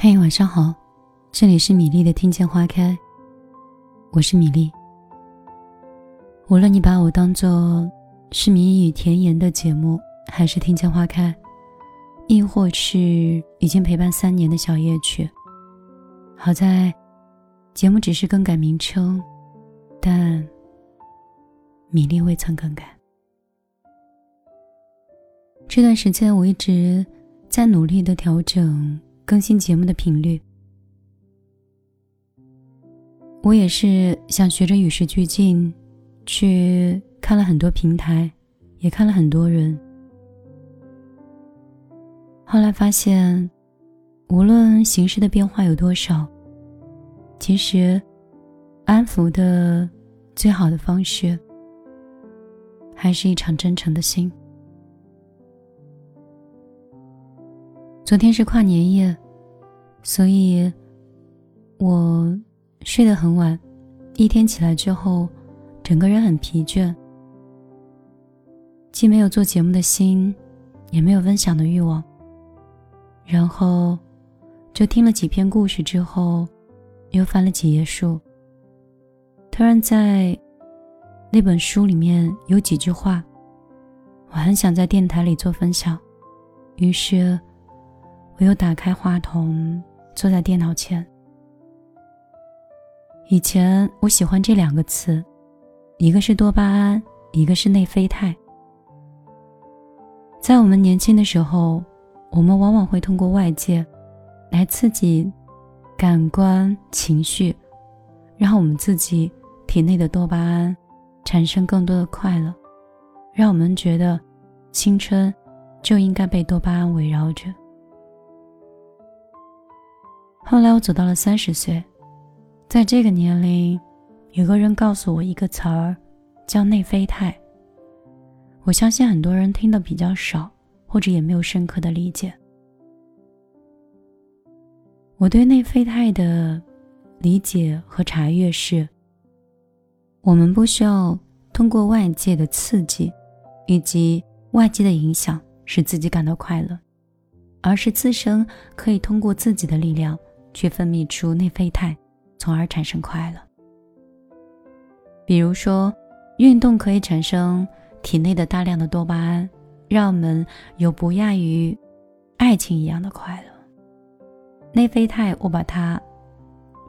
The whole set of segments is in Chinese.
嘿，晚上好，这里是米粒的听见花开，我是米粒。无论你把我当做是谜语甜言的节目，还是听见花开，亦或是已经陪伴三年的小夜曲，好在节目只是更改名称，但米粒未曾更改。这段时间我一直在努力的调整。更新节目的频率，我也是想学着与时俱进，去看了很多平台，也看了很多人。后来发现，无论形式的变化有多少，其实安抚的最好的方式，还是一场真诚的心。昨天是跨年夜，所以我睡得很晚。一天起来之后，整个人很疲倦，既没有做节目的心，也没有分享的欲望。然后就听了几篇故事之后，又翻了几页书。突然在那本书里面有几句话，我很想在电台里做分享，于是。我又打开话筒，坐在电脑前。以前我喜欢这两个词，一个是多巴胺，一个是内啡肽。在我们年轻的时候，我们往往会通过外界来刺激感官、情绪，让我们自己体内的多巴胺产生更多的快乐，让我们觉得青春就应该被多巴胺围绕着。后来我走到了三十岁，在这个年龄，有个人告诉我一个词儿，叫内啡肽。我相信很多人听的比较少，或者也没有深刻的理解。我对内啡肽的理解和查阅是：我们不需要通过外界的刺激，以及外界的影响使自己感到快乐，而是自身可以通过自己的力量。去分泌出内啡肽，从而产生快乐。比如说，运动可以产生体内的大量的多巴胺，让我们有不亚于爱情一样的快乐。内啡肽，我把它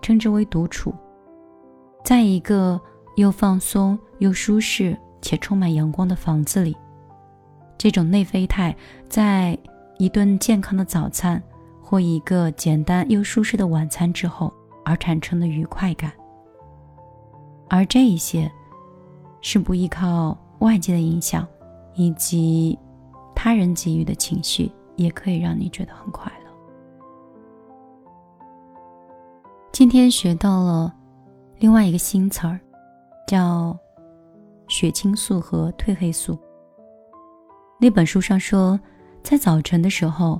称之为独处，在一个又放松又舒适且充满阳光的房子里，这种内啡肽在一顿健康的早餐。或一个简单又舒适的晚餐之后而产生的愉快感，而这一些是不依靠外界的影响以及他人给予的情绪，也可以让你觉得很快乐。今天学到了另外一个新词儿，叫血清素和褪黑素。那本书上说，在早晨的时候。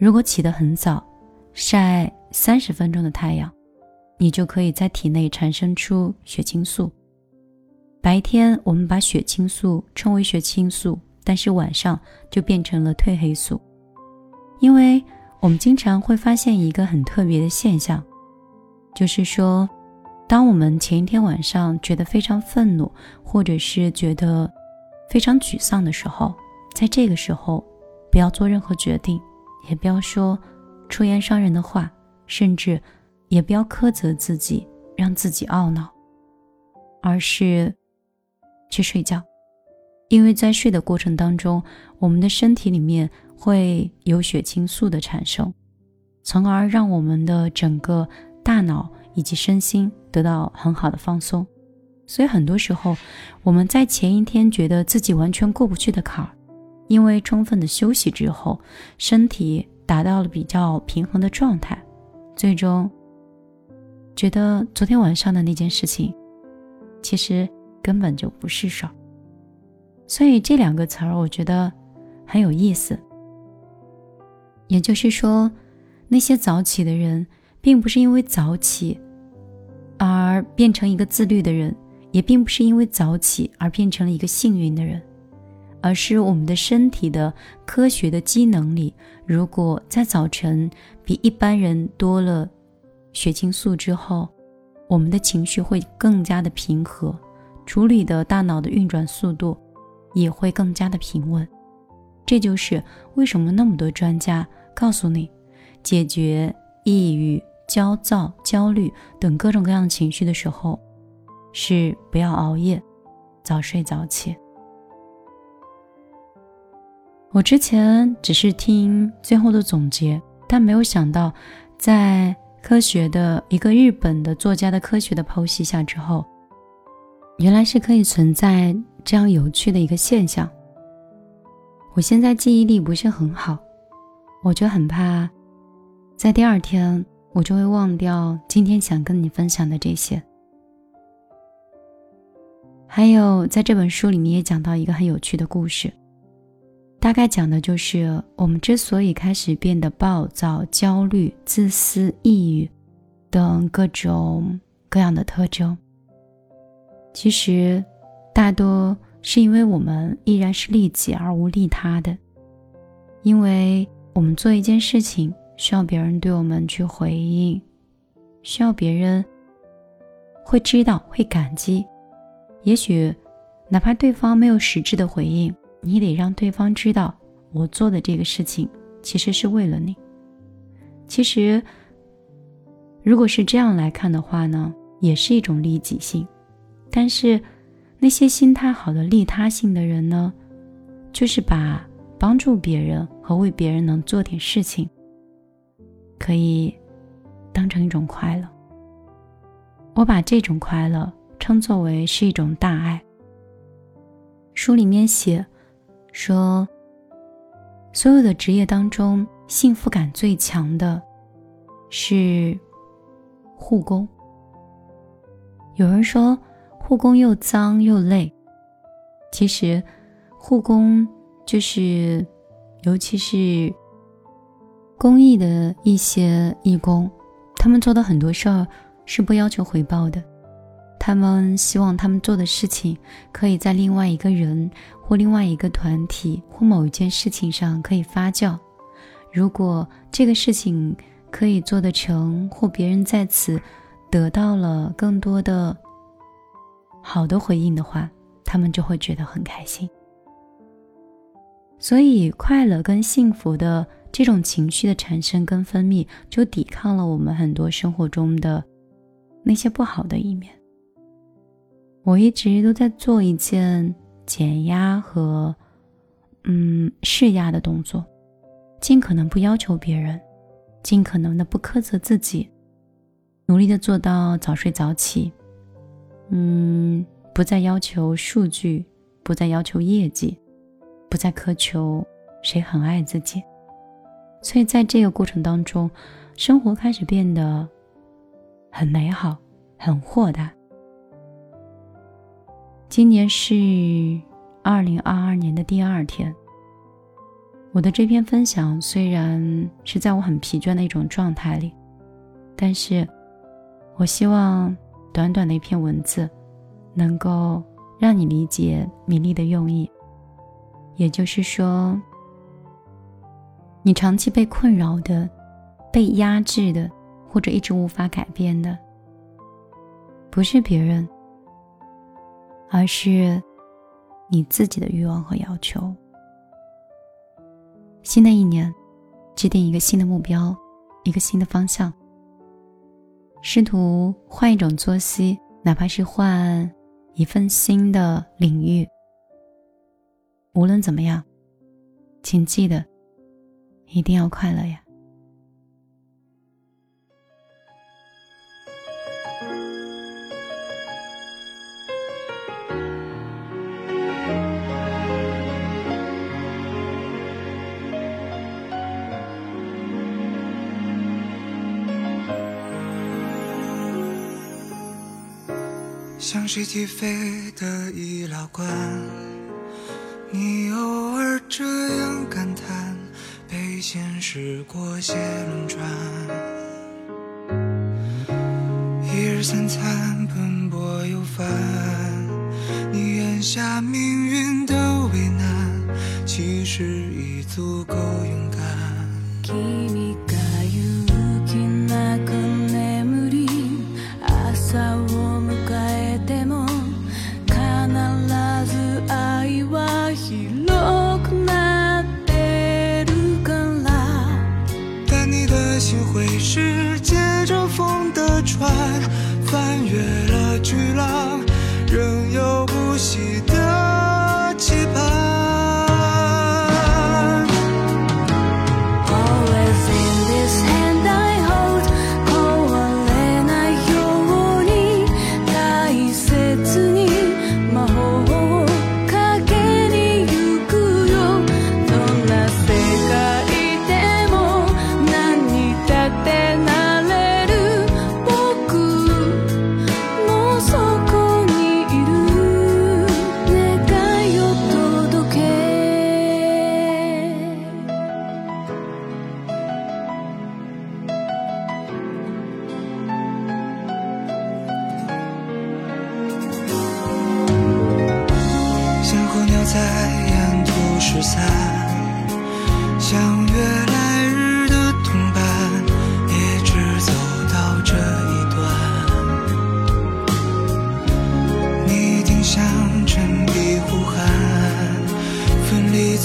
如果起得很早，晒三十分钟的太阳，你就可以在体内产生出血清素。白天我们把血清素称为血清素，但是晚上就变成了褪黑素。因为我们经常会发现一个很特别的现象，就是说，当我们前一天晚上觉得非常愤怒，或者是觉得非常沮丧的时候，在这个时候不要做任何决定。也不要说出言伤人的话，甚至也不要苛责自己，让自己懊恼，而是去睡觉，因为在睡的过程当中，我们的身体里面会有血清素的产生，从而让我们的整个大脑以及身心得到很好的放松。所以很多时候，我们在前一天觉得自己完全过不去的坎儿。因为充分的休息之后，身体达到了比较平衡的状态，最终觉得昨天晚上的那件事情，其实根本就不是事儿。所以这两个词儿，我觉得很有意思。也就是说，那些早起的人，并不是因为早起而变成一个自律的人，也并不是因为早起而变成了一个幸运的人。而是我们的身体的科学的机能里，如果在早晨比一般人多了血清素之后，我们的情绪会更加的平和，处理的大脑的运转速度也会更加的平稳。这就是为什么那么多专家告诉你，解决抑郁、焦躁、焦虑等各种各样的情绪的时候，是不要熬夜，早睡早起。我之前只是听最后的总结，但没有想到，在科学的一个日本的作家的科学的剖析下之后，原来是可以存在这样有趣的一个现象。我现在记忆力不是很好，我就很怕，在第二天我就会忘掉今天想跟你分享的这些。还有在这本书里面也讲到一个很有趣的故事。大概讲的就是我们之所以开始变得暴躁、焦虑、自私、抑郁等各种各样的特征，其实大多是因为我们依然是利己而无利他的。因为我们做一件事情需要别人对我们去回应，需要别人会知道、会感激，也许哪怕对方没有实质的回应。你得让对方知道，我做的这个事情其实是为了你。其实，如果是这样来看的话呢，也是一种利己性。但是，那些心态好的利他性的人呢，就是把帮助别人和为别人能做点事情，可以当成一种快乐。我把这种快乐称作为是一种大爱。书里面写。说，所有的职业当中，幸福感最强的是护工。有人说，护工又脏又累。其实，护工就是，尤其是公益的一些义工，他们做的很多事儿是不要求回报的。他们希望他们做的事情可以在另外一个人或另外一个团体或某一件事情上可以发酵。如果这个事情可以做得成，或别人在此得到了更多的好的回应的话，他们就会觉得很开心。所以，快乐跟幸福的这种情绪的产生跟分泌，就抵抗了我们很多生活中的那些不好的一面。我一直都在做一件减压和嗯释压的动作，尽可能不要求别人，尽可能的不苛责自己，努力的做到早睡早起，嗯，不再要求数据，不再要求业绩，不再苛求谁很爱自己，所以在这个过程当中，生活开始变得很美好，很豁达。今年是二零二二年的第二天。我的这篇分享虽然是在我很疲倦的一种状态里，但是我希望短短的一篇文字，能够让你理解米粒的用意。也就是说，你长期被困扰的、被压制的，或者一直无法改变的，不是别人。而是你自己的欲望和要求。新的一年，制定一个新的目标，一个新的方向，试图换一种作息，哪怕是换一份新的领域。无论怎么样，请记得，一定要快乐呀！谁起飞的易拉罐你偶尔这样感叹被现实过挟轮转。一日三餐奔波又烦你眼下命运的为难其实已足够勇敢。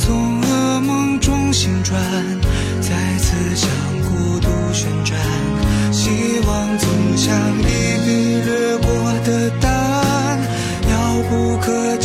从噩梦中醒转再次向孤独旋转希望总像一笔略过的答案遥不可及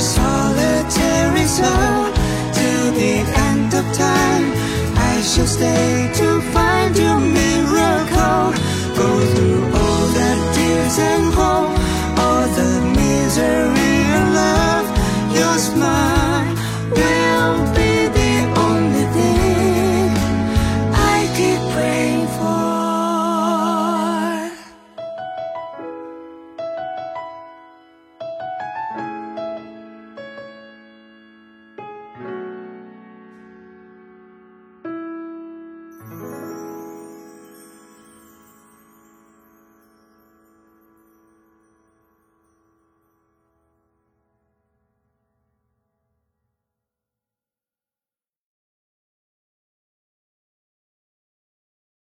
solitary soul till the end of time. I shall stay.